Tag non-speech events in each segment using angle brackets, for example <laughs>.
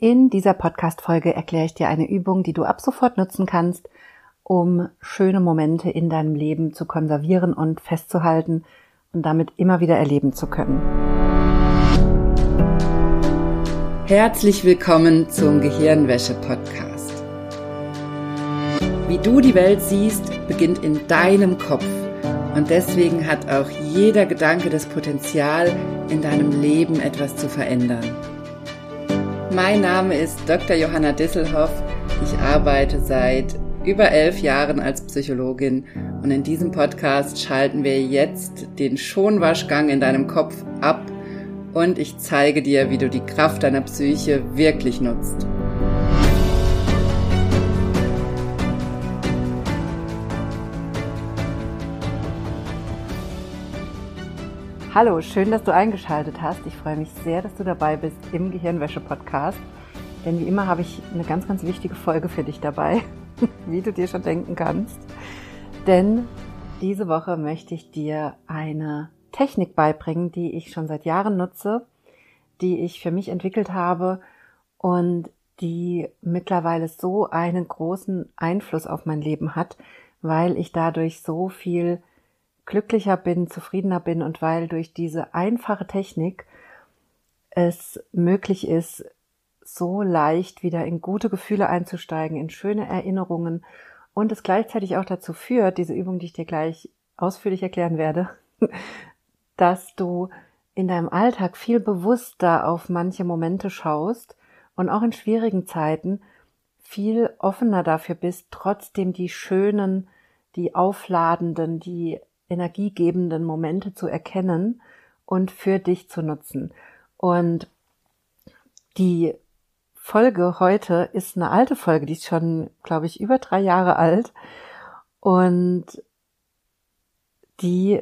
In dieser Podcast-Folge erkläre ich dir eine Übung, die du ab sofort nutzen kannst, um schöne Momente in deinem Leben zu konservieren und festzuhalten und damit immer wieder erleben zu können. Herzlich willkommen zum Gehirnwäsche-Podcast. Wie du die Welt siehst, beginnt in deinem Kopf. Und deswegen hat auch jeder Gedanke das Potenzial, in deinem Leben etwas zu verändern. Mein Name ist Dr. Johanna Disselhoff. Ich arbeite seit über elf Jahren als Psychologin und in diesem Podcast schalten wir jetzt den Schonwaschgang in deinem Kopf ab und ich zeige dir, wie du die Kraft deiner Psyche wirklich nutzt. Hallo, schön, dass du eingeschaltet hast. Ich freue mich sehr, dass du dabei bist im Gehirnwäsche-Podcast. Denn wie immer habe ich eine ganz, ganz wichtige Folge für dich dabei, <laughs> wie du dir schon denken kannst. Denn diese Woche möchte ich dir eine Technik beibringen, die ich schon seit Jahren nutze, die ich für mich entwickelt habe und die mittlerweile so einen großen Einfluss auf mein Leben hat, weil ich dadurch so viel glücklicher bin, zufriedener bin und weil durch diese einfache Technik es möglich ist, so leicht wieder in gute Gefühle einzusteigen, in schöne Erinnerungen und es gleichzeitig auch dazu führt, diese Übung, die ich dir gleich ausführlich erklären werde, <laughs> dass du in deinem Alltag viel bewusster auf manche Momente schaust und auch in schwierigen Zeiten viel offener dafür bist, trotzdem die schönen, die aufladenden, die energiegebenden Momente zu erkennen und für dich zu nutzen. Und die Folge heute ist eine alte Folge, die ist schon, glaube ich, über drei Jahre alt. Und die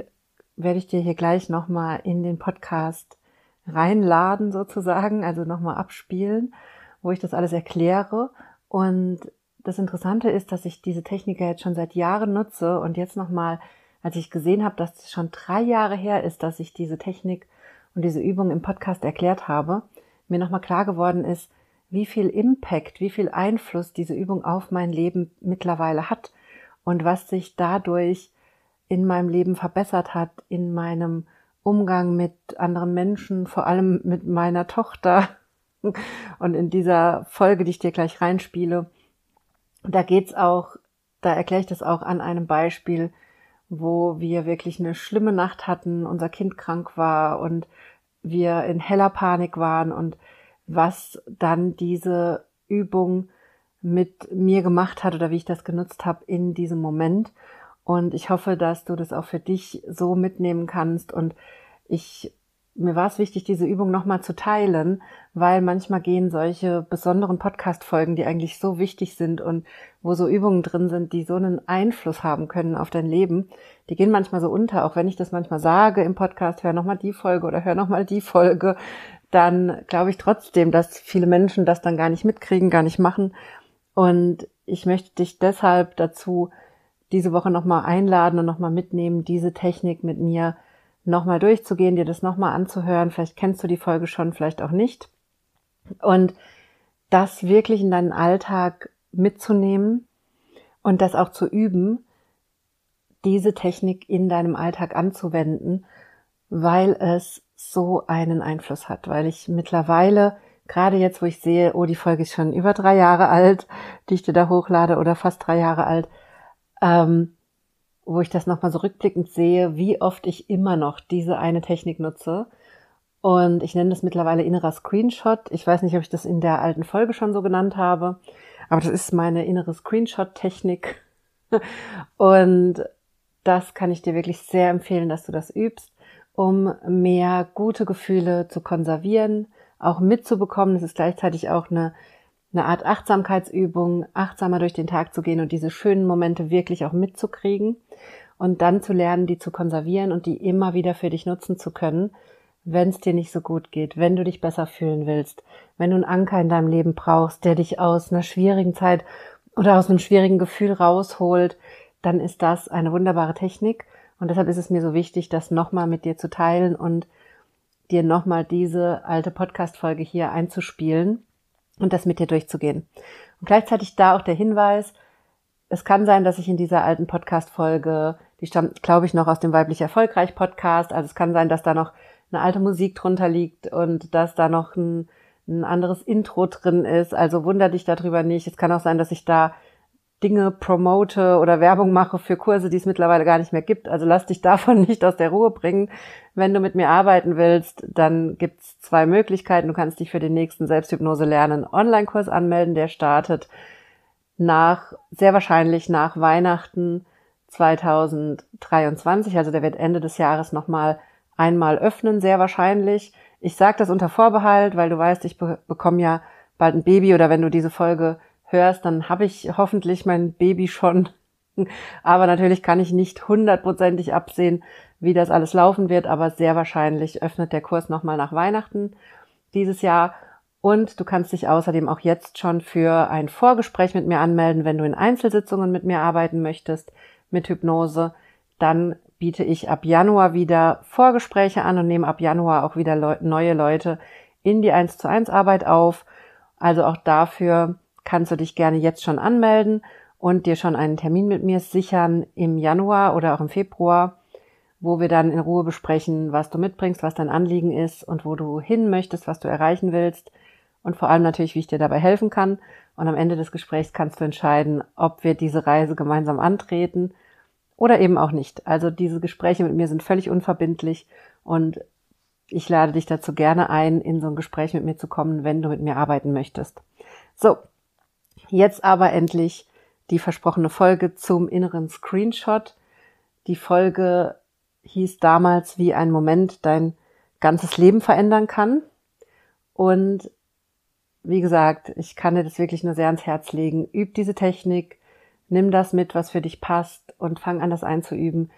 werde ich dir hier gleich nochmal in den Podcast reinladen sozusagen, also nochmal abspielen, wo ich das alles erkläre. Und das Interessante ist, dass ich diese Technik jetzt schon seit Jahren nutze und jetzt nochmal als ich gesehen habe, dass es schon drei Jahre her ist, dass ich diese Technik und diese Übung im Podcast erklärt habe, mir nochmal klar geworden ist, wie viel Impact, wie viel Einfluss diese Übung auf mein Leben mittlerweile hat und was sich dadurch in meinem Leben verbessert hat, in meinem Umgang mit anderen Menschen, vor allem mit meiner Tochter. <laughs> Und in dieser Folge, die ich dir gleich reinspiele, da geht's auch, da erkläre ich das auch an einem Beispiel, wo wir wirklich eine schlimme Nacht hatten, unser Kind krank war und wir in heller Panik waren und was dann diese Übung mit mir gemacht hat oder wie ich das genutzt habe in diesem Moment. Und ich hoffe, dass du das auch für dich so mitnehmen kannst. Und ich mir war es wichtig, diese Übung nochmal zu teilen, weil manchmal gehen solche besonderen Podcast-Folgen, die eigentlich so wichtig sind und wo so Übungen drin sind, die so einen Einfluss haben können auf dein Leben, die gehen manchmal so unter. Auch wenn ich das manchmal sage im Podcast, hör nochmal die Folge oder hör nochmal die Folge, dann glaube ich trotzdem, dass viele Menschen das dann gar nicht mitkriegen, gar nicht machen. Und ich möchte dich deshalb dazu diese Woche nochmal einladen und nochmal mitnehmen, diese Technik mit mir nochmal durchzugehen, dir das nochmal anzuhören. Vielleicht kennst du die Folge schon, vielleicht auch nicht. Und das wirklich in deinen Alltag mitzunehmen und das auch zu üben, diese Technik in deinem Alltag anzuwenden, weil es so einen Einfluss hat, weil ich mittlerweile, gerade jetzt, wo ich sehe, oh, die Folge ist schon über drei Jahre alt, die ich dir da hochlade oder fast drei Jahre alt, ähm, wo ich das nochmal so rückblickend sehe, wie oft ich immer noch diese eine Technik nutze. Und ich nenne das mittlerweile innerer Screenshot. Ich weiß nicht, ob ich das in der alten Folge schon so genannt habe, aber das ist meine innere Screenshot-Technik. <laughs> Und das kann ich dir wirklich sehr empfehlen, dass du das übst, um mehr gute Gefühle zu konservieren, auch mitzubekommen. Es ist gleichzeitig auch eine eine Art Achtsamkeitsübung, achtsamer durch den Tag zu gehen und diese schönen Momente wirklich auch mitzukriegen und dann zu lernen, die zu konservieren und die immer wieder für dich nutzen zu können, wenn es dir nicht so gut geht, wenn du dich besser fühlen willst, wenn du einen Anker in deinem Leben brauchst, der dich aus einer schwierigen Zeit oder aus einem schwierigen Gefühl rausholt, dann ist das eine wunderbare Technik. Und deshalb ist es mir so wichtig, das nochmal mit dir zu teilen und dir nochmal diese alte Podcast-Folge hier einzuspielen, und das mit dir durchzugehen. Und gleichzeitig da auch der Hinweis, es kann sein, dass ich in dieser alten Podcast-Folge, die stammt, glaube ich, noch aus dem Weiblich Erfolgreich Podcast, also es kann sein, dass da noch eine alte Musik drunter liegt und dass da noch ein, ein anderes Intro drin ist. Also wunder dich darüber nicht. Es kann auch sein, dass ich da Dinge promote oder Werbung mache für Kurse, die es mittlerweile gar nicht mehr gibt. Also lass dich davon <laughs> nicht aus der Ruhe bringen. Wenn du mit mir arbeiten willst, dann gibt's zwei Möglichkeiten. Du kannst dich für den nächsten Selbsthypnose lernen Online-Kurs anmelden, der startet nach, sehr wahrscheinlich nach Weihnachten 2023. Also der wird Ende des Jahres nochmal einmal öffnen, sehr wahrscheinlich. Ich sage das unter Vorbehalt, weil du weißt, ich be bekomme ja bald ein Baby oder wenn du diese Folge hörst, dann habe ich hoffentlich mein Baby schon. <laughs> aber natürlich kann ich nicht hundertprozentig absehen, wie das alles laufen wird, aber sehr wahrscheinlich öffnet der Kurs nochmal nach Weihnachten dieses Jahr. Und du kannst dich außerdem auch jetzt schon für ein Vorgespräch mit mir anmelden, wenn du in Einzelsitzungen mit mir arbeiten möchtest mit Hypnose. Dann biete ich ab Januar wieder Vorgespräche an und nehme ab Januar auch wieder neue Leute in die 1 zu 1 Arbeit auf. Also auch dafür kannst du dich gerne jetzt schon anmelden und dir schon einen Termin mit mir sichern im Januar oder auch im Februar, wo wir dann in Ruhe besprechen, was du mitbringst, was dein Anliegen ist und wo du hin möchtest, was du erreichen willst und vor allem natürlich, wie ich dir dabei helfen kann. Und am Ende des Gesprächs kannst du entscheiden, ob wir diese Reise gemeinsam antreten oder eben auch nicht. Also diese Gespräche mit mir sind völlig unverbindlich und ich lade dich dazu gerne ein, in so ein Gespräch mit mir zu kommen, wenn du mit mir arbeiten möchtest. So, jetzt aber endlich die versprochene Folge zum inneren Screenshot. Die Folge hieß damals, wie ein Moment dein ganzes Leben verändern kann. Und wie gesagt, ich kann dir das wirklich nur sehr ans Herz legen. Üb diese Technik, nimm das mit, was für dich passt und fang an, das einzuüben.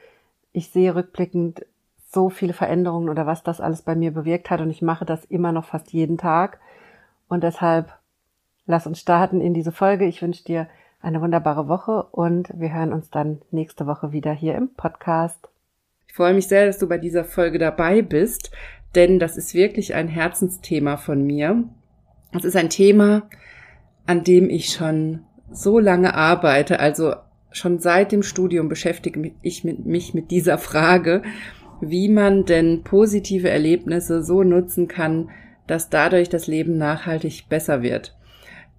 Ich sehe rückblickend so viele Veränderungen oder was das alles bei mir bewirkt hat und ich mache das immer noch fast jeden Tag. Und deshalb lass uns starten in diese Folge. Ich wünsche dir eine wunderbare Woche und wir hören uns dann nächste Woche wieder hier im Podcast. Ich freue mich sehr, dass du bei dieser Folge dabei bist, denn das ist wirklich ein Herzensthema von mir. Es ist ein Thema, an dem ich schon so lange arbeite, also schon seit dem Studium beschäftige ich mich mit dieser Frage, wie man denn positive Erlebnisse so nutzen kann, dass dadurch das Leben nachhaltig besser wird.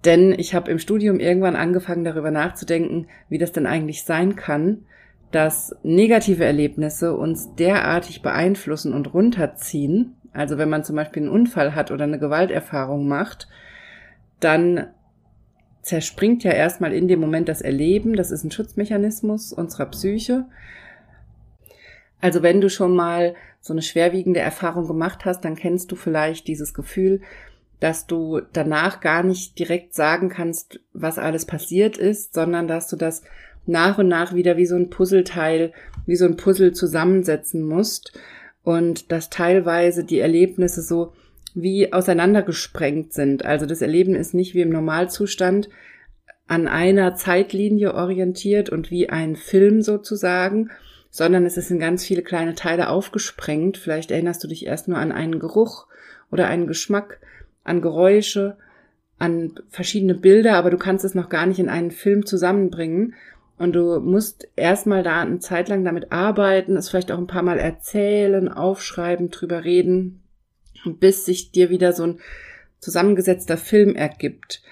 Denn ich habe im Studium irgendwann angefangen darüber nachzudenken, wie das denn eigentlich sein kann, dass negative Erlebnisse uns derartig beeinflussen und runterziehen. Also wenn man zum Beispiel einen Unfall hat oder eine Gewalterfahrung macht, dann zerspringt ja erstmal in dem Moment das Erleben. Das ist ein Schutzmechanismus unserer Psyche. Also wenn du schon mal so eine schwerwiegende Erfahrung gemacht hast, dann kennst du vielleicht dieses Gefühl, dass du danach gar nicht direkt sagen kannst, was alles passiert ist, sondern dass du das nach und nach wieder wie so ein Puzzleteil, wie so ein Puzzle zusammensetzen musst und dass teilweise die Erlebnisse so wie auseinandergesprengt sind. Also das Erleben ist nicht wie im Normalzustand an einer Zeitlinie orientiert und wie ein Film sozusagen, sondern es ist in ganz viele kleine Teile aufgesprengt. Vielleicht erinnerst du dich erst nur an einen Geruch oder einen Geschmack, an Geräusche, an verschiedene Bilder, aber du kannst es noch gar nicht in einen Film zusammenbringen. Und du musst erstmal da eine Zeit lang damit arbeiten, es vielleicht auch ein paar Mal erzählen, aufschreiben, drüber reden, bis sich dir wieder so ein zusammengesetzter Film ergibt.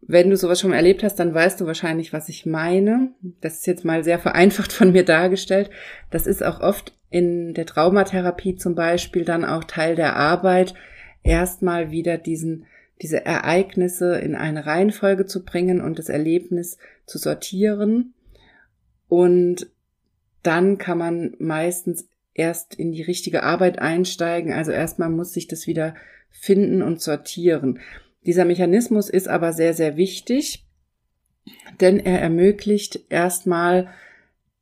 Wenn du sowas schon mal erlebt hast, dann weißt du wahrscheinlich, was ich meine. Das ist jetzt mal sehr vereinfacht von mir dargestellt. Das ist auch oft in der Traumatherapie zum Beispiel dann auch Teil der Arbeit, erstmal wieder diesen, diese Ereignisse in eine Reihenfolge zu bringen und das Erlebnis zu sortieren. Und dann kann man meistens erst in die richtige Arbeit einsteigen. Also erstmal muss sich das wieder finden und sortieren. Dieser Mechanismus ist aber sehr, sehr wichtig, denn er ermöglicht erstmal,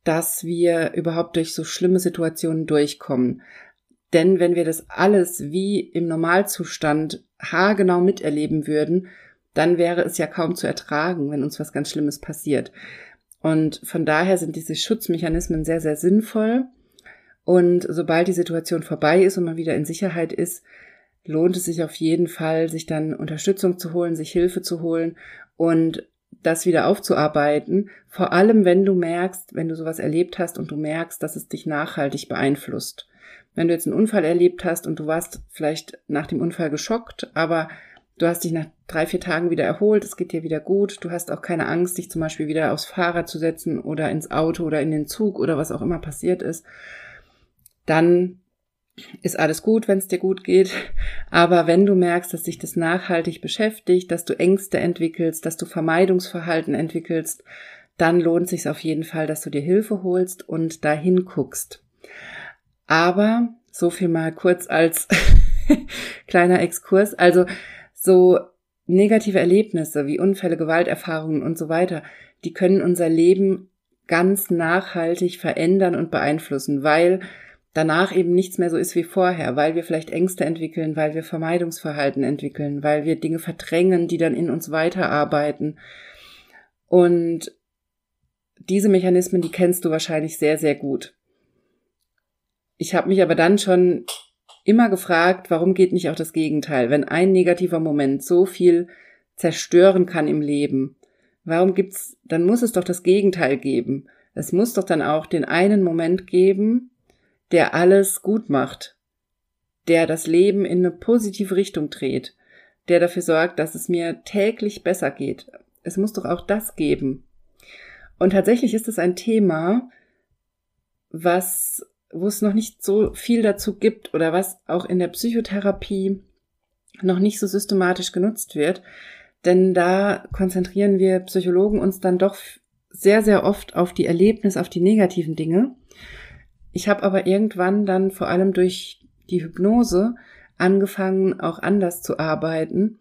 dass wir überhaupt durch so schlimme Situationen durchkommen. Denn wenn wir das alles wie im Normalzustand haargenau miterleben würden, dann wäre es ja kaum zu ertragen, wenn uns was ganz Schlimmes passiert. Und von daher sind diese Schutzmechanismen sehr, sehr sinnvoll. Und sobald die Situation vorbei ist und man wieder in Sicherheit ist, lohnt es sich auf jeden Fall, sich dann Unterstützung zu holen, sich Hilfe zu holen und das wieder aufzuarbeiten. Vor allem, wenn du merkst, wenn du sowas erlebt hast und du merkst, dass es dich nachhaltig beeinflusst. Wenn du jetzt einen Unfall erlebt hast und du warst vielleicht nach dem Unfall geschockt, aber du hast dich nach drei, vier Tagen wieder erholt, es geht dir wieder gut, du hast auch keine Angst, dich zum Beispiel wieder aufs Fahrrad zu setzen oder ins Auto oder in den Zug oder was auch immer passiert ist, dann ist alles gut, wenn es dir gut geht. Aber wenn du merkst, dass dich das nachhaltig beschäftigt, dass du Ängste entwickelst, dass du Vermeidungsverhalten entwickelst, dann lohnt sich auf jeden Fall, dass du dir Hilfe holst und dahin guckst. Aber so viel mal kurz als <laughs> kleiner Exkurs. Also so negative Erlebnisse wie Unfälle, Gewalterfahrungen und so weiter, die können unser Leben ganz nachhaltig verändern und beeinflussen, weil danach eben nichts mehr so ist wie vorher, weil wir vielleicht Ängste entwickeln, weil wir Vermeidungsverhalten entwickeln, weil wir Dinge verdrängen, die dann in uns weiterarbeiten. Und diese Mechanismen, die kennst du wahrscheinlich sehr, sehr gut. Ich habe mich aber dann schon immer gefragt, warum geht nicht auch das Gegenteil? Wenn ein negativer Moment so viel zerstören kann im Leben, warum gibt's, dann muss es doch das Gegenteil geben. Es muss doch dann auch den einen Moment geben, der alles gut macht, der das Leben in eine positive Richtung dreht, der dafür sorgt, dass es mir täglich besser geht. Es muss doch auch das geben. Und tatsächlich ist es ein Thema, was, wo es noch nicht so viel dazu gibt oder was auch in der Psychotherapie noch nicht so systematisch genutzt wird. Denn da konzentrieren wir Psychologen uns dann doch sehr, sehr oft auf die Erlebnisse, auf die negativen Dinge ich habe aber irgendwann dann vor allem durch die Hypnose angefangen, auch anders zu arbeiten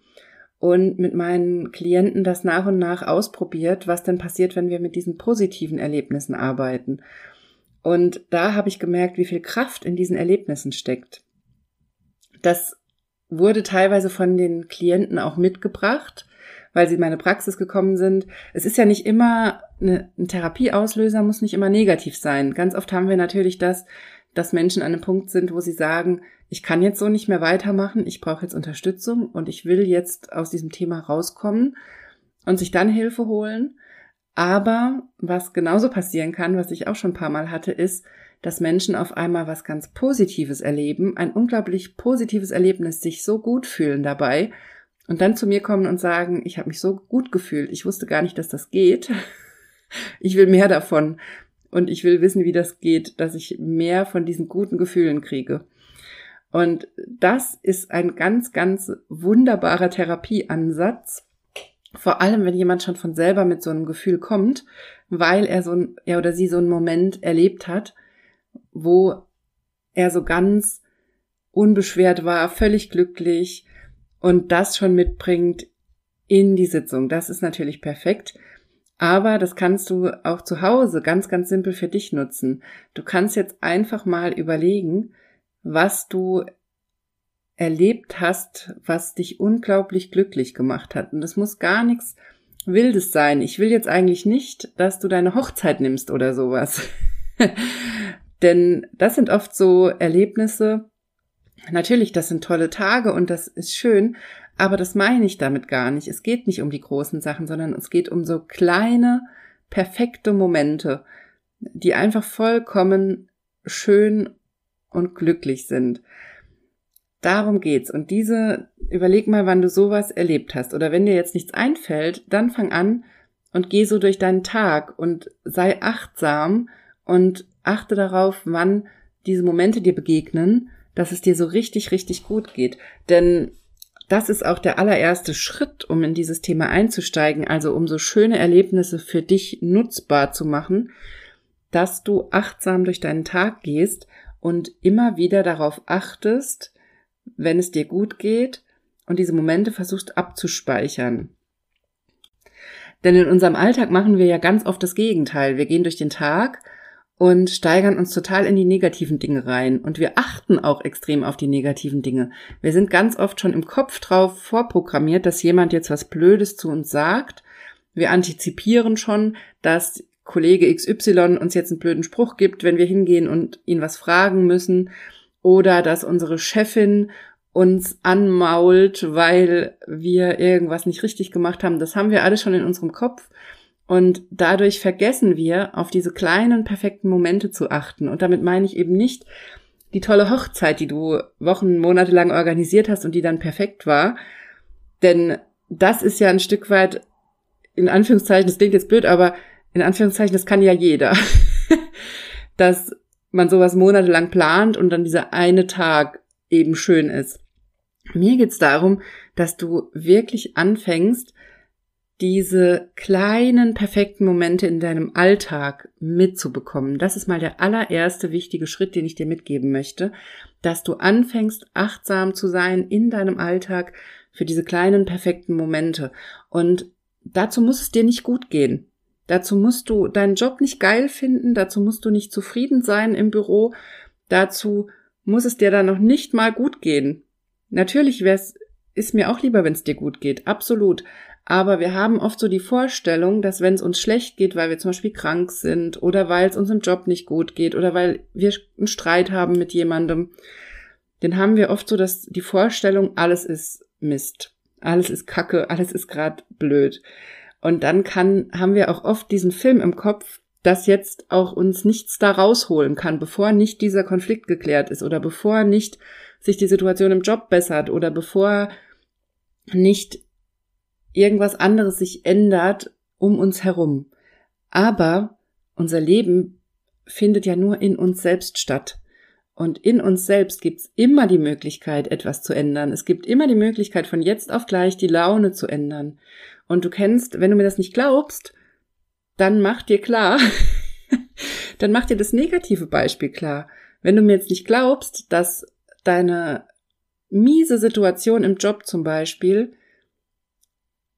und mit meinen Klienten das nach und nach ausprobiert, was denn passiert, wenn wir mit diesen positiven Erlebnissen arbeiten. Und da habe ich gemerkt, wie viel Kraft in diesen Erlebnissen steckt. Das wurde teilweise von den Klienten auch mitgebracht, weil sie in meine Praxis gekommen sind. Es ist ja nicht immer eine, ein Therapieauslöser muss nicht immer negativ sein. Ganz oft haben wir natürlich das, dass Menschen an einem Punkt sind, wo sie sagen, ich kann jetzt so nicht mehr weitermachen, ich brauche jetzt Unterstützung und ich will jetzt aus diesem Thema rauskommen und sich dann Hilfe holen. Aber was genauso passieren kann, was ich auch schon ein paar Mal hatte, ist, dass Menschen auf einmal was ganz Positives erleben, ein unglaublich positives Erlebnis, sich so gut fühlen dabei und dann zu mir kommen und sagen, ich habe mich so gut gefühlt, ich wusste gar nicht, dass das geht. <laughs> Ich will mehr davon und ich will wissen, wie das geht, dass ich mehr von diesen guten Gefühlen kriege. Und das ist ein ganz, ganz wunderbarer Therapieansatz. Vor allem, wenn jemand schon von selber mit so einem Gefühl kommt, weil er so ein, er oder sie so einen Moment erlebt hat, wo er so ganz unbeschwert war, völlig glücklich und das schon mitbringt in die Sitzung. Das ist natürlich perfekt. Aber das kannst du auch zu Hause ganz, ganz simpel für dich nutzen. Du kannst jetzt einfach mal überlegen, was du erlebt hast, was dich unglaublich glücklich gemacht hat. Und das muss gar nichts Wildes sein. Ich will jetzt eigentlich nicht, dass du deine Hochzeit nimmst oder sowas. <laughs> Denn das sind oft so Erlebnisse. Natürlich, das sind tolle Tage und das ist schön, aber das meine ich damit gar nicht. Es geht nicht um die großen Sachen, sondern es geht um so kleine, perfekte Momente, die einfach vollkommen schön und glücklich sind. Darum geht's. Und diese, überleg mal, wann du sowas erlebt hast. Oder wenn dir jetzt nichts einfällt, dann fang an und geh so durch deinen Tag und sei achtsam und achte darauf, wann diese Momente dir begegnen, dass es dir so richtig, richtig gut geht. Denn das ist auch der allererste Schritt, um in dieses Thema einzusteigen, also um so schöne Erlebnisse für dich nutzbar zu machen, dass du achtsam durch deinen Tag gehst und immer wieder darauf achtest, wenn es dir gut geht und diese Momente versuchst abzuspeichern. Denn in unserem Alltag machen wir ja ganz oft das Gegenteil. Wir gehen durch den Tag und steigern uns total in die negativen Dinge rein. Und wir achten auch extrem auf die negativen Dinge. Wir sind ganz oft schon im Kopf drauf vorprogrammiert, dass jemand jetzt was Blödes zu uns sagt. Wir antizipieren schon, dass Kollege XY uns jetzt einen blöden Spruch gibt, wenn wir hingehen und ihn was fragen müssen. Oder dass unsere Chefin uns anmault, weil wir irgendwas nicht richtig gemacht haben. Das haben wir alles schon in unserem Kopf. Und dadurch vergessen wir, auf diese kleinen, perfekten Momente zu achten. Und damit meine ich eben nicht die tolle Hochzeit, die du Wochen, Monate lang organisiert hast und die dann perfekt war. Denn das ist ja ein Stück weit, in Anführungszeichen, das klingt jetzt blöd, aber in Anführungszeichen, das kann ja jeder. <laughs> Dass man sowas monatelang plant und dann dieser eine Tag eben schön ist. Mir geht's darum, dass du wirklich anfängst, diese kleinen perfekten Momente in deinem Alltag mitzubekommen. Das ist mal der allererste wichtige Schritt, den ich dir mitgeben möchte, dass du anfängst, achtsam zu sein in deinem Alltag für diese kleinen perfekten Momente. Und dazu muss es dir nicht gut gehen. Dazu musst du deinen Job nicht geil finden, dazu musst du nicht zufrieden sein im Büro, dazu muss es dir dann noch nicht mal gut gehen. Natürlich wär's, ist mir auch lieber, wenn es dir gut geht, absolut. Aber wir haben oft so die Vorstellung, dass wenn es uns schlecht geht, weil wir zum Beispiel krank sind oder weil es uns im Job nicht gut geht oder weil wir einen Streit haben mit jemandem, dann haben wir oft so dass die Vorstellung, alles ist Mist, alles ist Kacke, alles ist gerade blöd. Und dann kann, haben wir auch oft diesen Film im Kopf, dass jetzt auch uns nichts da rausholen kann, bevor nicht dieser Konflikt geklärt ist oder bevor nicht sich die Situation im Job bessert oder bevor nicht irgendwas anderes sich ändert um uns herum. Aber unser Leben findet ja nur in uns selbst statt. Und in uns selbst gibt's immer die Möglichkeit, etwas zu ändern. Es gibt immer die Möglichkeit, von jetzt auf gleich die Laune zu ändern. Und du kennst, wenn du mir das nicht glaubst, dann mach dir klar, <laughs> dann mach dir das negative Beispiel klar. Wenn du mir jetzt nicht glaubst, dass deine miese Situation im Job zum Beispiel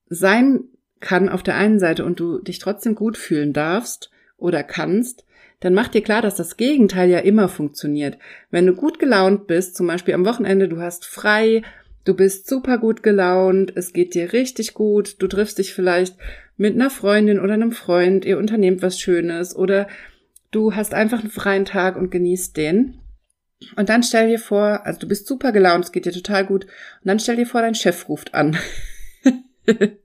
sein kann auf der einen Seite und du dich trotzdem gut fühlen darfst oder kannst, dann mach dir klar, dass das Gegenteil ja immer funktioniert. Wenn du gut gelaunt bist, zum Beispiel am Wochenende, du hast frei, du bist super gut gelaunt, es geht dir richtig gut, du triffst dich vielleicht mit einer Freundin oder einem Freund, ihr unternehmt was Schönes oder du hast einfach einen freien Tag und genießt den. Und dann stell dir vor, also du bist super gelaunt, es geht dir total gut, und dann stell dir vor, dein Chef ruft an. <laughs>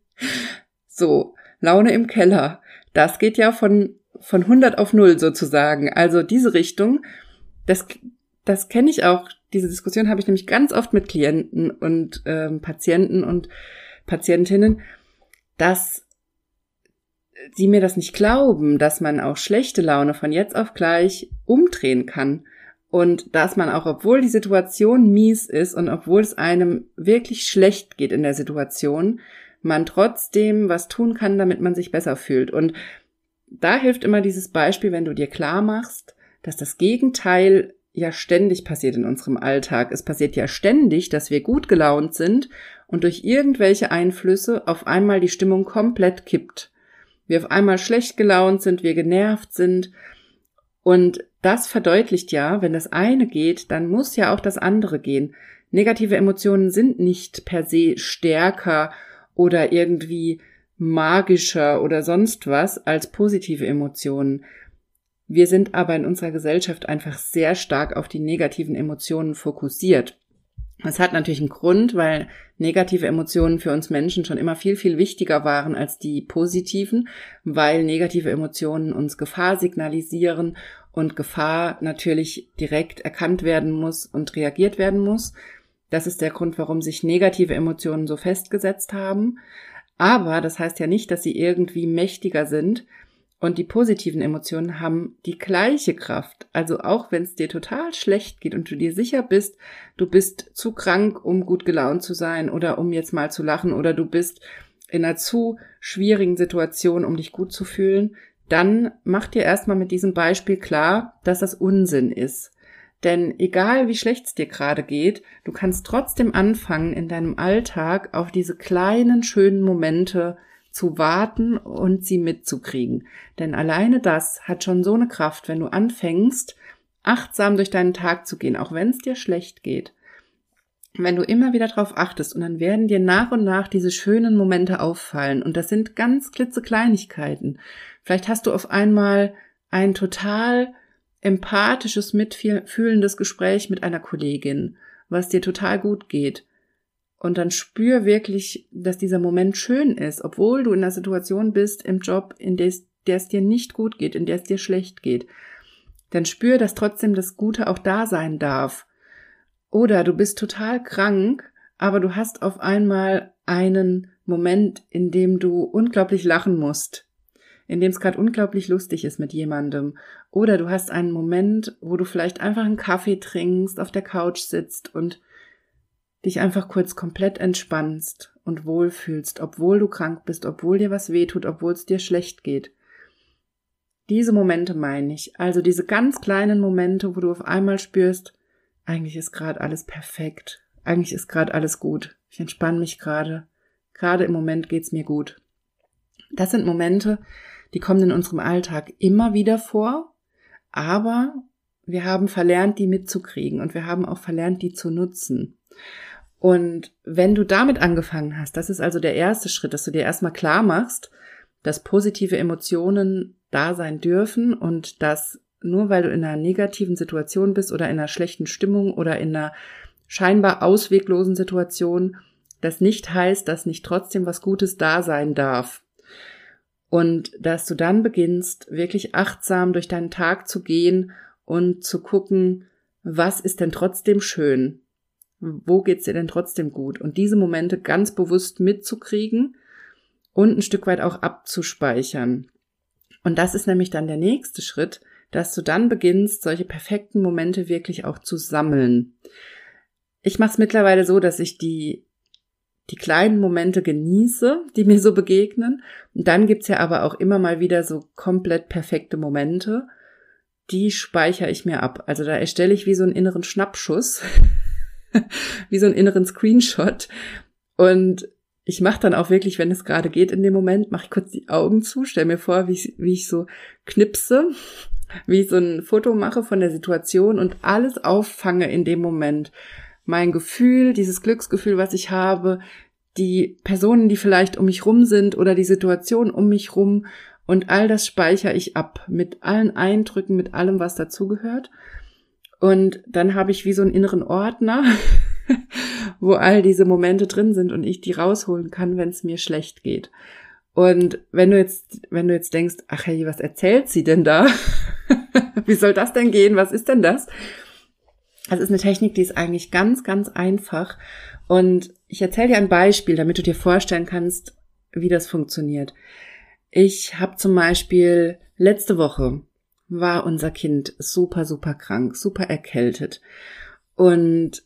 so, Laune im Keller. Das geht ja von, von 100 auf 0 sozusagen. Also diese Richtung, das, das kenne ich auch. Diese Diskussion habe ich nämlich ganz oft mit Klienten und ähm, Patienten und Patientinnen, dass sie mir das nicht glauben, dass man auch schlechte Laune von jetzt auf gleich umdrehen kann. Und dass man auch, obwohl die Situation mies ist und obwohl es einem wirklich schlecht geht in der Situation, man trotzdem was tun kann, damit man sich besser fühlt. Und da hilft immer dieses Beispiel, wenn du dir klar machst, dass das Gegenteil ja ständig passiert in unserem Alltag. Es passiert ja ständig, dass wir gut gelaunt sind und durch irgendwelche Einflüsse auf einmal die Stimmung komplett kippt. Wir auf einmal schlecht gelaunt sind, wir genervt sind. Und das verdeutlicht ja, wenn das eine geht, dann muss ja auch das andere gehen. Negative Emotionen sind nicht per se stärker oder irgendwie magischer oder sonst was als positive Emotionen. Wir sind aber in unserer Gesellschaft einfach sehr stark auf die negativen Emotionen fokussiert. Das hat natürlich einen Grund, weil negative Emotionen für uns Menschen schon immer viel, viel wichtiger waren als die positiven, weil negative Emotionen uns Gefahr signalisieren und Gefahr natürlich direkt erkannt werden muss und reagiert werden muss. Das ist der Grund, warum sich negative Emotionen so festgesetzt haben. Aber das heißt ja nicht, dass sie irgendwie mächtiger sind. Und die positiven Emotionen haben die gleiche Kraft. Also auch wenn es dir total schlecht geht und du dir sicher bist, du bist zu krank, um gut gelaunt zu sein oder um jetzt mal zu lachen oder du bist in einer zu schwierigen Situation, um dich gut zu fühlen, dann mach dir erstmal mit diesem Beispiel klar, dass das Unsinn ist. Denn egal wie schlecht es dir gerade geht, du kannst trotzdem anfangen, in deinem Alltag auf diese kleinen, schönen Momente zu warten und sie mitzukriegen. Denn alleine das hat schon so eine Kraft, wenn du anfängst, achtsam durch deinen Tag zu gehen, auch wenn es dir schlecht geht. Wenn du immer wieder darauf achtest und dann werden dir nach und nach diese schönen Momente auffallen und das sind ganz klitzekleinigkeiten. Vielleicht hast du auf einmal ein total empathisches, mitfühlendes Gespräch mit einer Kollegin was dir total gut geht. Und dann spür wirklich, dass dieser Moment schön ist, obwohl du in einer Situation bist im Job, in der es, der es dir nicht gut geht, in der es dir schlecht geht. Dann spür, dass trotzdem das Gute auch da sein darf. Oder du bist total krank, aber du hast auf einmal einen Moment, in dem du unglaublich lachen musst, in dem es gerade unglaublich lustig ist mit jemandem. Oder du hast einen Moment, wo du vielleicht einfach einen Kaffee trinkst, auf der Couch sitzt und dich einfach kurz komplett entspannst und wohlfühlst, obwohl du krank bist, obwohl dir was wehtut, obwohl es dir schlecht geht. Diese Momente meine ich, also diese ganz kleinen Momente, wo du auf einmal spürst, eigentlich ist gerade alles perfekt, eigentlich ist gerade alles gut, ich entspanne mich gerade, gerade im Moment geht's mir gut. Das sind Momente, die kommen in unserem Alltag immer wieder vor, aber wir haben verlernt, die mitzukriegen und wir haben auch verlernt, die zu nutzen. Und wenn du damit angefangen hast, das ist also der erste Schritt, dass du dir erstmal klar machst, dass positive Emotionen da sein dürfen und dass nur weil du in einer negativen Situation bist oder in einer schlechten Stimmung oder in einer scheinbar ausweglosen Situation, das nicht heißt, dass nicht trotzdem was Gutes da sein darf. Und dass du dann beginnst, wirklich achtsam durch deinen Tag zu gehen und zu gucken, was ist denn trotzdem schön? Wo geht's dir denn trotzdem gut? Und diese Momente ganz bewusst mitzukriegen und ein Stück weit auch abzuspeichern. Und das ist nämlich dann der nächste Schritt, dass du dann beginnst, solche perfekten Momente wirklich auch zu sammeln. Ich mache es mittlerweile so, dass ich die die kleinen Momente genieße, die mir so begegnen. Und dann gibt's ja aber auch immer mal wieder so komplett perfekte Momente, die speichere ich mir ab. Also da erstelle ich wie so einen inneren Schnappschuss <laughs> wie so einen inneren Screenshot. Und ich mache dann auch wirklich, wenn es gerade geht in dem Moment, mache ich kurz die Augen zu, stell mir vor, wie ich, wie ich so knipse, wie ich so ein Foto mache von der Situation und alles auffange in dem Moment. Mein Gefühl, dieses Glücksgefühl, was ich habe, die Personen, die vielleicht um mich rum sind oder die Situation um mich rum und all das speichere ich ab mit allen Eindrücken, mit allem, was dazugehört. Und dann habe ich wie so einen inneren Ordner, <laughs> wo all diese Momente drin sind und ich die rausholen kann, wenn es mir schlecht geht. Und wenn du jetzt, wenn du jetzt denkst, ach hey, was erzählt sie denn da? <laughs> wie soll das denn gehen? Was ist denn das? Das ist eine Technik, die ist eigentlich ganz, ganz einfach. Und ich erzähle dir ein Beispiel, damit du dir vorstellen kannst, wie das funktioniert. Ich habe zum Beispiel letzte Woche war unser Kind super, super krank, super erkältet. Und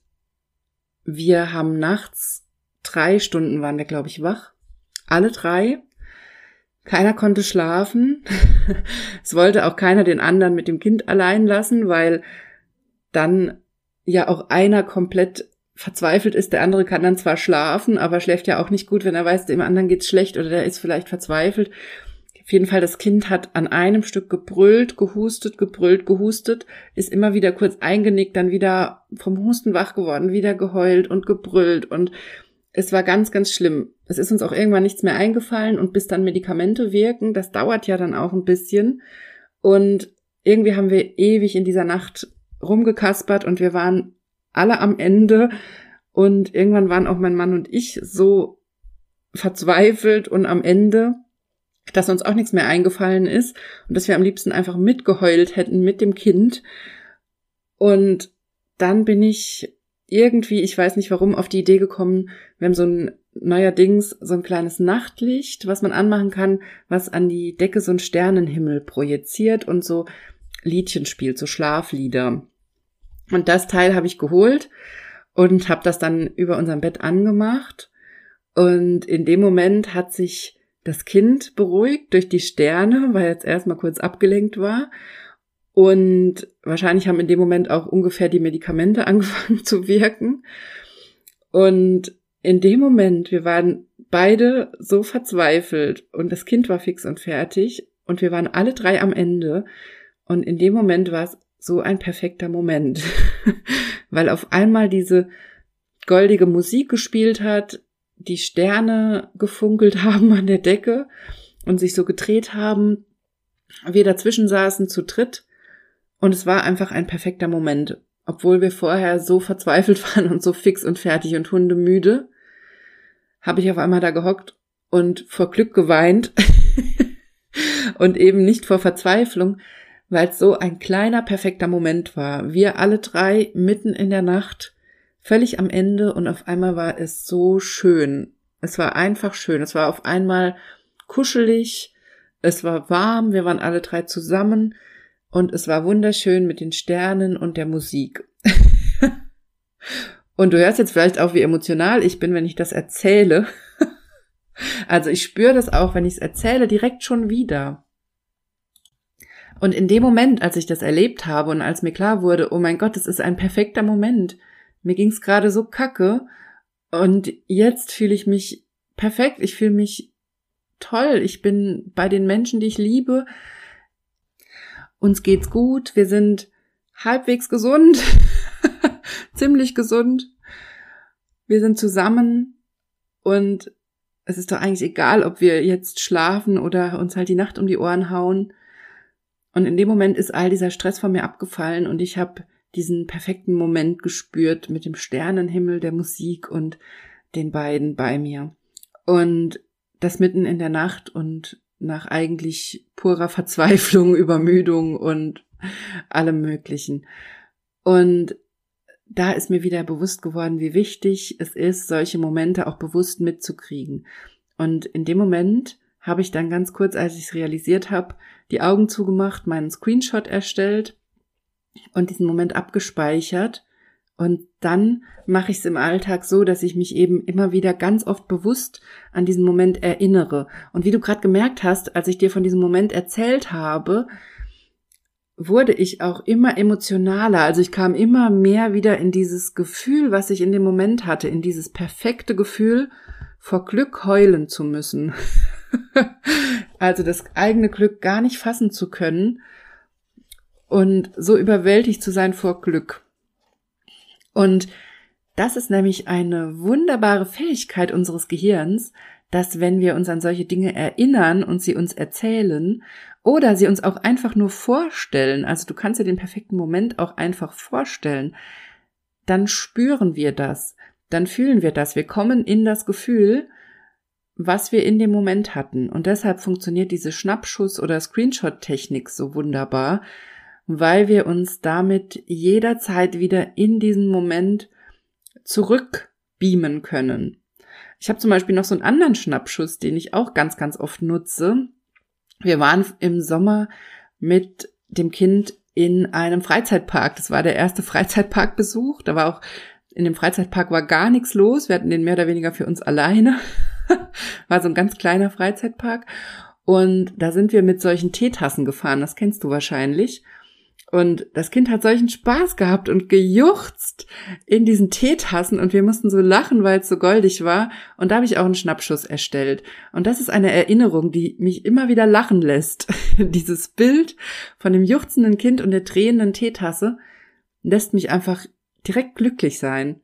wir haben nachts drei Stunden waren wir, glaube ich, wach. Alle drei. Keiner konnte schlafen. <laughs> es wollte auch keiner den anderen mit dem Kind allein lassen, weil dann ja auch einer komplett verzweifelt ist. Der andere kann dann zwar schlafen, aber schläft ja auch nicht gut, wenn er weiß, dem anderen geht's schlecht oder der ist vielleicht verzweifelt. Auf jeden Fall, das Kind hat an einem Stück gebrüllt, gehustet, gebrüllt, gehustet, ist immer wieder kurz eingenickt, dann wieder vom Husten wach geworden, wieder geheult und gebrüllt und es war ganz, ganz schlimm. Es ist uns auch irgendwann nichts mehr eingefallen und bis dann Medikamente wirken, das dauert ja dann auch ein bisschen und irgendwie haben wir ewig in dieser Nacht rumgekaspert und wir waren alle am Ende und irgendwann waren auch mein Mann und ich so verzweifelt und am Ende, dass uns auch nichts mehr eingefallen ist und dass wir am liebsten einfach mitgeheult hätten mit dem Kind. Und dann bin ich irgendwie, ich weiß nicht warum, auf die Idee gekommen, wir haben so ein neuerdings so ein kleines Nachtlicht, was man anmachen kann, was an die Decke so ein Sternenhimmel projiziert und so Liedchen spielt, so Schlaflieder. Und das Teil habe ich geholt und habe das dann über unserem Bett angemacht. Und in dem Moment hat sich das Kind beruhigt durch die Sterne, weil jetzt erstmal kurz abgelenkt war. Und wahrscheinlich haben in dem Moment auch ungefähr die Medikamente <laughs> angefangen zu wirken. Und in dem Moment, wir waren beide so verzweifelt und das Kind war fix und fertig und wir waren alle drei am Ende. Und in dem Moment war es so ein perfekter Moment, <laughs> weil auf einmal diese goldige Musik gespielt hat, die Sterne gefunkelt <laughs> haben an der Decke und sich so gedreht haben. Wir dazwischen saßen zu dritt und es war einfach ein perfekter Moment. obwohl wir vorher so verzweifelt <laughs> waren und so fix und fertig und hundemüde, habe ich auf einmal da gehockt und vor Glück geweint und eben nicht vor Verzweiflung, weil es so ein kleiner, perfekter Moment war. Wir alle drei mitten in der Nacht, völlig am Ende und auf einmal war es so schön. Es war einfach schön. Es war auf einmal kuschelig, es war warm, wir waren alle drei zusammen und es war wunderschön mit den Sternen und der Musik. <laughs> und du hörst jetzt vielleicht auch, wie emotional ich bin, wenn ich das erzähle. <laughs> also ich spüre das auch, wenn ich es erzähle, direkt schon wieder. Und in dem Moment, als ich das erlebt habe und als mir klar wurde, oh mein Gott, das ist ein perfekter Moment, mir ging's gerade so kacke. Und jetzt fühle ich mich perfekt, ich fühle mich toll, ich bin bei den Menschen, die ich liebe, uns geht's gut, wir sind halbwegs gesund, <laughs> ziemlich gesund, wir sind zusammen. Und es ist doch eigentlich egal, ob wir jetzt schlafen oder uns halt die Nacht um die Ohren hauen. Und in dem Moment ist all dieser Stress von mir abgefallen und ich habe diesen perfekten Moment gespürt mit dem Sternenhimmel der Musik und den beiden bei mir. Und das mitten in der Nacht und nach eigentlich purer Verzweiflung, <laughs> Übermüdung und allem Möglichen. Und da ist mir wieder bewusst geworden, wie wichtig es ist, solche Momente auch bewusst mitzukriegen. Und in dem Moment habe ich dann ganz kurz, als ich es realisiert habe, die Augen zugemacht, meinen Screenshot erstellt und diesen Moment abgespeichert. Und dann mache ich es im Alltag so, dass ich mich eben immer wieder ganz oft bewusst an diesen Moment erinnere. Und wie du gerade gemerkt hast, als ich dir von diesem Moment erzählt habe, wurde ich auch immer emotionaler. Also ich kam immer mehr wieder in dieses Gefühl, was ich in dem Moment hatte, in dieses perfekte Gefühl, vor Glück heulen zu müssen. <laughs> also das eigene Glück gar nicht fassen zu können und so überwältigt zu sein vor Glück. Und das ist nämlich eine wunderbare Fähigkeit unseres Gehirns, dass wenn wir uns an solche Dinge erinnern und sie uns erzählen oder sie uns auch einfach nur vorstellen, also du kannst dir den perfekten Moment auch einfach vorstellen, dann spüren wir das, dann fühlen wir das, wir kommen in das Gefühl, was wir in dem Moment hatten. Und deshalb funktioniert diese Schnappschuss- oder Screenshot-Technik so wunderbar, weil wir uns damit jederzeit wieder in diesen Moment zurückbeamen können. Ich habe zum Beispiel noch so einen anderen Schnappschuss, den ich auch ganz, ganz oft nutze. Wir waren im Sommer mit dem Kind in einem Freizeitpark. Das war der erste <laughs> Freizeitparkbesuch. Da war auch in dem Freizeitpark war gar nichts los. Wir hatten den mehr oder weniger für uns alleine. <laughs> war so ein ganz kleiner Freizeitpark. Und da sind wir mit solchen Teetassen gefahren. Das kennst du wahrscheinlich. Und das Kind hat solchen Spaß gehabt und gejuchzt in diesen Teetassen und wir mussten so lachen, weil es so goldig war. Und da habe ich auch einen Schnappschuss erstellt. Und das ist eine Erinnerung, die mich immer wieder lachen lässt. <laughs> Dieses Bild von dem juchzenden Kind und der drehenden Teetasse lässt mich einfach direkt glücklich sein.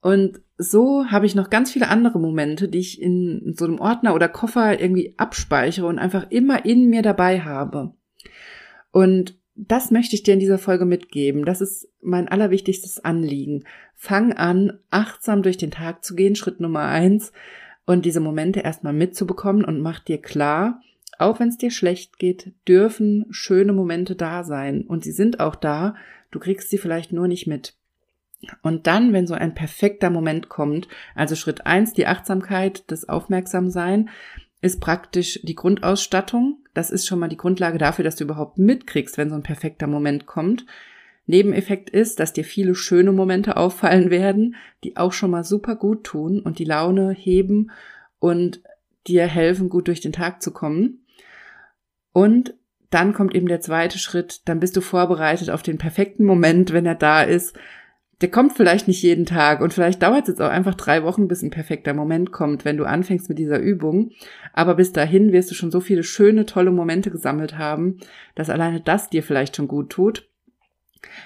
Und so habe ich noch ganz viele andere Momente, die ich in so einem Ordner oder Koffer irgendwie abspeichere und einfach immer in mir dabei habe. Und das möchte ich dir in dieser Folge mitgeben. Das ist mein allerwichtigstes Anliegen. Fang an, achtsam durch den Tag zu gehen, Schritt Nummer eins, und diese Momente erstmal mitzubekommen und mach dir klar, auch wenn es dir schlecht geht, dürfen schöne Momente da sein. Und sie sind auch da, du kriegst sie vielleicht nur nicht mit. Und dann, wenn so ein perfekter Moment kommt, also Schritt eins, die Achtsamkeit, das Aufmerksamsein, ist praktisch die Grundausstattung. Das ist schon mal die Grundlage dafür, dass du überhaupt mitkriegst, wenn so ein perfekter Moment kommt. Nebeneffekt ist, dass dir viele schöne Momente auffallen werden, die auch schon mal super gut tun und die Laune heben und dir helfen, gut durch den Tag zu kommen. Und dann kommt eben der zweite Schritt, dann bist du vorbereitet auf den perfekten Moment, wenn er da ist, der kommt vielleicht nicht jeden Tag und vielleicht dauert es jetzt auch einfach drei Wochen, bis ein perfekter Moment kommt, wenn du anfängst mit dieser Übung. Aber bis dahin wirst du schon so viele schöne, tolle Momente gesammelt haben, dass alleine das dir vielleicht schon gut tut.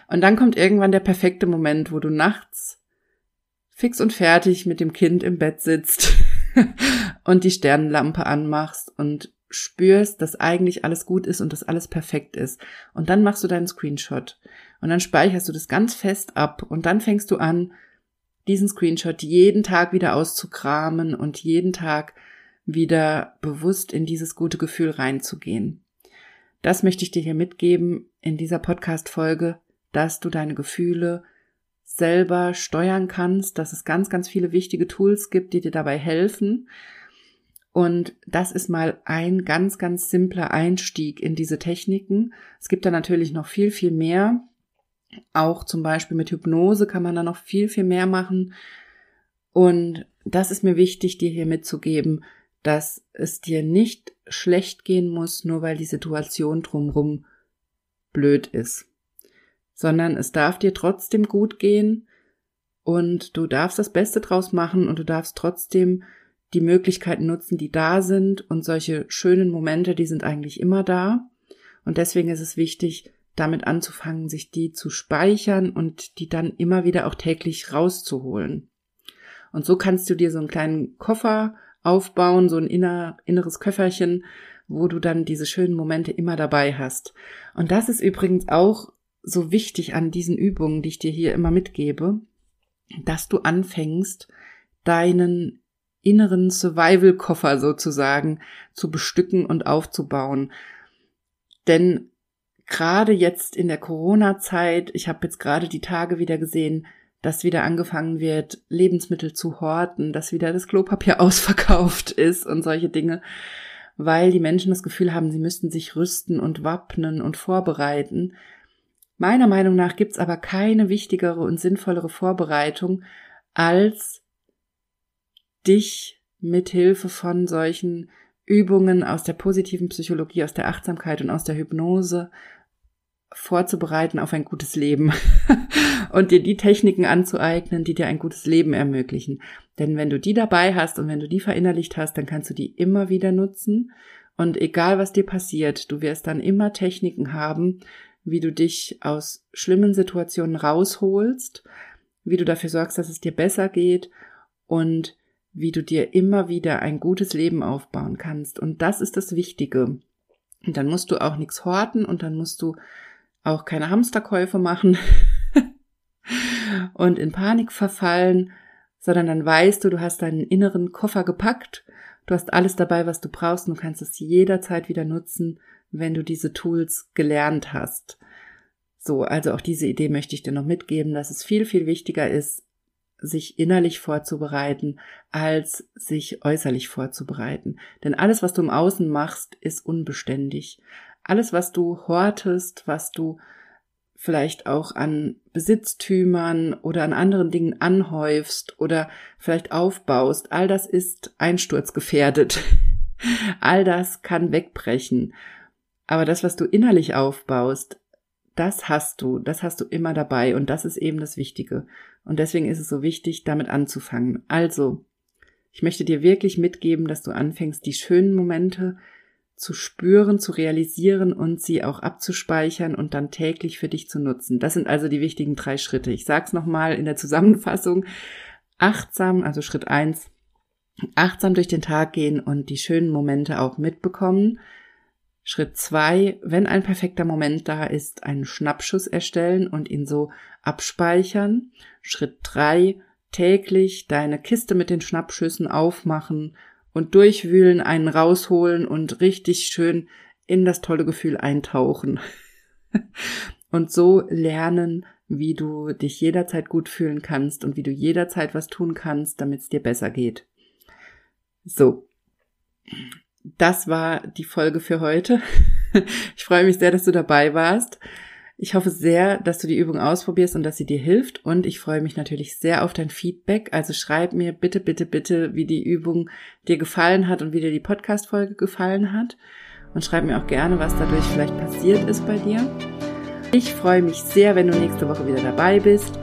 Und dann kommt irgendwann der perfekte Moment, wo du nachts fix und fertig mit dem Kind im Bett sitzt <laughs> und die Sternenlampe anmachst und spürst, dass eigentlich alles gut ist und dass alles perfekt ist. Und dann machst du deinen Screenshot und dann speicherst du das ganz fest ab und dann fängst du an, diesen Screenshot jeden Tag wieder auszukramen und jeden Tag wieder bewusst in dieses gute Gefühl reinzugehen. Das möchte ich dir hier mitgeben in dieser Podcast-Folge, dass du deine Gefühle selber steuern kannst, dass es ganz, ganz viele wichtige Tools gibt, die dir dabei helfen. Und das ist mal ein ganz, ganz simpler Einstieg in diese Techniken. Es gibt da natürlich noch viel, viel mehr. Auch zum Beispiel mit Hypnose kann man da noch viel, viel mehr machen. Und das ist mir wichtig, dir hier mitzugeben, dass es dir nicht schlecht gehen muss, nur weil die Situation drumrum blöd ist, sondern es darf dir trotzdem gut gehen und du darfst das Beste draus machen und du darfst trotzdem die Möglichkeiten nutzen, die da sind. Und solche schönen Momente, die sind eigentlich immer da. Und deswegen ist es wichtig, damit anzufangen, sich die zu speichern und die dann immer wieder auch täglich rauszuholen. Und so kannst du dir so einen kleinen Koffer aufbauen, so ein inner, inneres Köfferchen, wo du dann diese schönen Momente immer dabei hast. Und das ist übrigens auch so wichtig an diesen Übungen, die ich dir hier immer mitgebe, dass du anfängst, deinen inneren Survival-Koffer sozusagen zu bestücken und aufzubauen. Denn gerade jetzt in der Corona-Zeit, ich habe jetzt gerade die Tage wieder gesehen, dass wieder angefangen wird, Lebensmittel zu horten, dass wieder das Klopapier <laughs> ausverkauft ist und solche Dinge, weil die Menschen das Gefühl haben, sie müssten sich rüsten und wappnen und vorbereiten. Meiner Meinung nach gibt's aber keine wichtigere und sinnvollere Vorbereitung, als dich mit Hilfe von solchen Übungen aus der positiven Psychologie, aus der Achtsamkeit und aus der Hypnose vorzubereiten auf ein gutes Leben <laughs> und dir die Techniken anzueignen, die dir ein gutes Leben ermöglichen. Denn wenn du die dabei hast und wenn du die verinnerlicht hast, dann kannst du die immer wieder nutzen und egal was dir passiert, du wirst dann immer Techniken haben, wie du dich aus schlimmen Situationen rausholst, wie du dafür sorgst, dass es dir besser geht und wie du dir immer wieder ein gutes Leben aufbauen kannst. Und das ist das Wichtige. Und dann musst du auch nichts horten und dann musst du auch keine Hamsterkäufe machen <laughs> und in Panik verfallen, sondern dann weißt du, du hast deinen inneren Koffer gepackt, du hast alles dabei, was du brauchst und du kannst es jederzeit wieder nutzen, wenn du diese Tools gelernt hast. So, also auch diese Idee möchte ich dir noch mitgeben, dass es viel, viel wichtiger ist, sich innerlich vorzubereiten, als sich äußerlich vorzubereiten. Denn alles, was du im Außen machst, ist unbeständig alles, was du hortest, was du vielleicht auch an Besitztümern oder an anderen Dingen anhäufst oder vielleicht aufbaust, all das ist einsturzgefährdet. <laughs> all das kann wegbrechen. Aber das, was du innerlich aufbaust, das hast du, das hast du immer dabei und das ist eben das Wichtige. Und deswegen ist es so wichtig, damit anzufangen. Also, ich möchte dir wirklich mitgeben, dass du anfängst, die schönen Momente, zu spüren, zu realisieren und sie auch abzuspeichern und dann täglich für dich zu nutzen. Das sind also die wichtigen drei Schritte. Ich sage es nochmal in der Zusammenfassung. Achtsam, also Schritt eins, achtsam durch den Tag gehen und die schönen Momente auch mitbekommen. Schritt zwei, wenn ein perfekter Moment da ist, einen Schnappschuss erstellen und ihn so abspeichern. Schritt drei, täglich deine Kiste mit den Schnappschüssen aufmachen und durchwühlen, einen rausholen und richtig schön in das tolle Gefühl eintauchen. <laughs> und so lernen, wie du dich jederzeit gut fühlen kannst und wie du jederzeit was tun kannst, damit es dir besser geht. So. Das war die Folge für heute. <laughs> Ich freue mich sehr, dass du dabei warst. Ich hoffe sehr, dass du die Übung ausprobierst und dass sie dir hilft. Und ich freue mich natürlich sehr auf dein Feedback. Also schreib mir bitte, bitte, bitte, wie die Übung dir gefallen hat und wie dir die Podcast-Folge gefallen hat. Und schreib mir auch gerne, was dadurch vielleicht passiert ist bei dir. Ich freue mich sehr, wenn du nächste Woche wieder dabei bist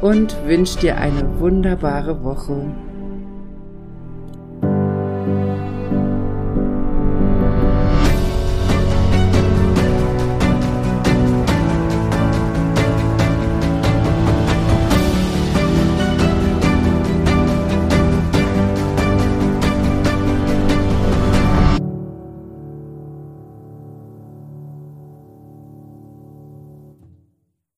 und wünsche dir eine wunderbare Woche.